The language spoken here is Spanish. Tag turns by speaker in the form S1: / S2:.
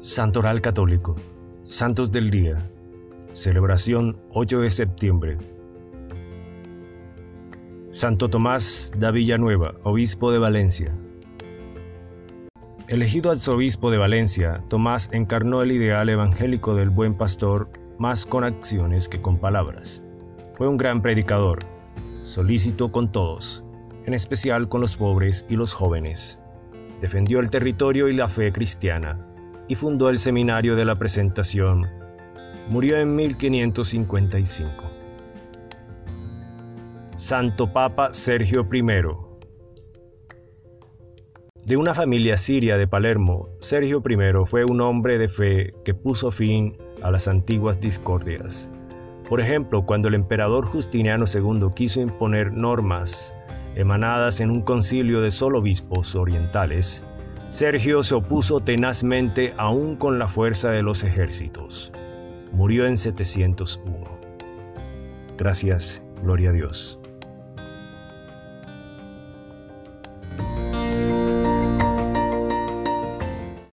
S1: Santoral Católico. Santos del Día. Celebración 8 de septiembre. Santo Tomás da Villanueva, obispo de Valencia. Elegido arzobispo de Valencia, Tomás encarnó el ideal evangélico del buen pastor más con acciones que con palabras. Fue un gran predicador, solícito con todos, en especial con los pobres y los jóvenes. Defendió el territorio y la fe cristiana y fundó el Seminario de la Presentación. Murió en 1555. Santo Papa Sergio I. De una familia siria de Palermo, Sergio I fue un hombre de fe que puso fin a las antiguas discordias. Por ejemplo, cuando el emperador Justiniano II quiso imponer normas emanadas en un concilio de solo obispos orientales, Sergio se opuso tenazmente aún con la fuerza de los ejércitos. Murió en 701. Gracias, gloria a Dios.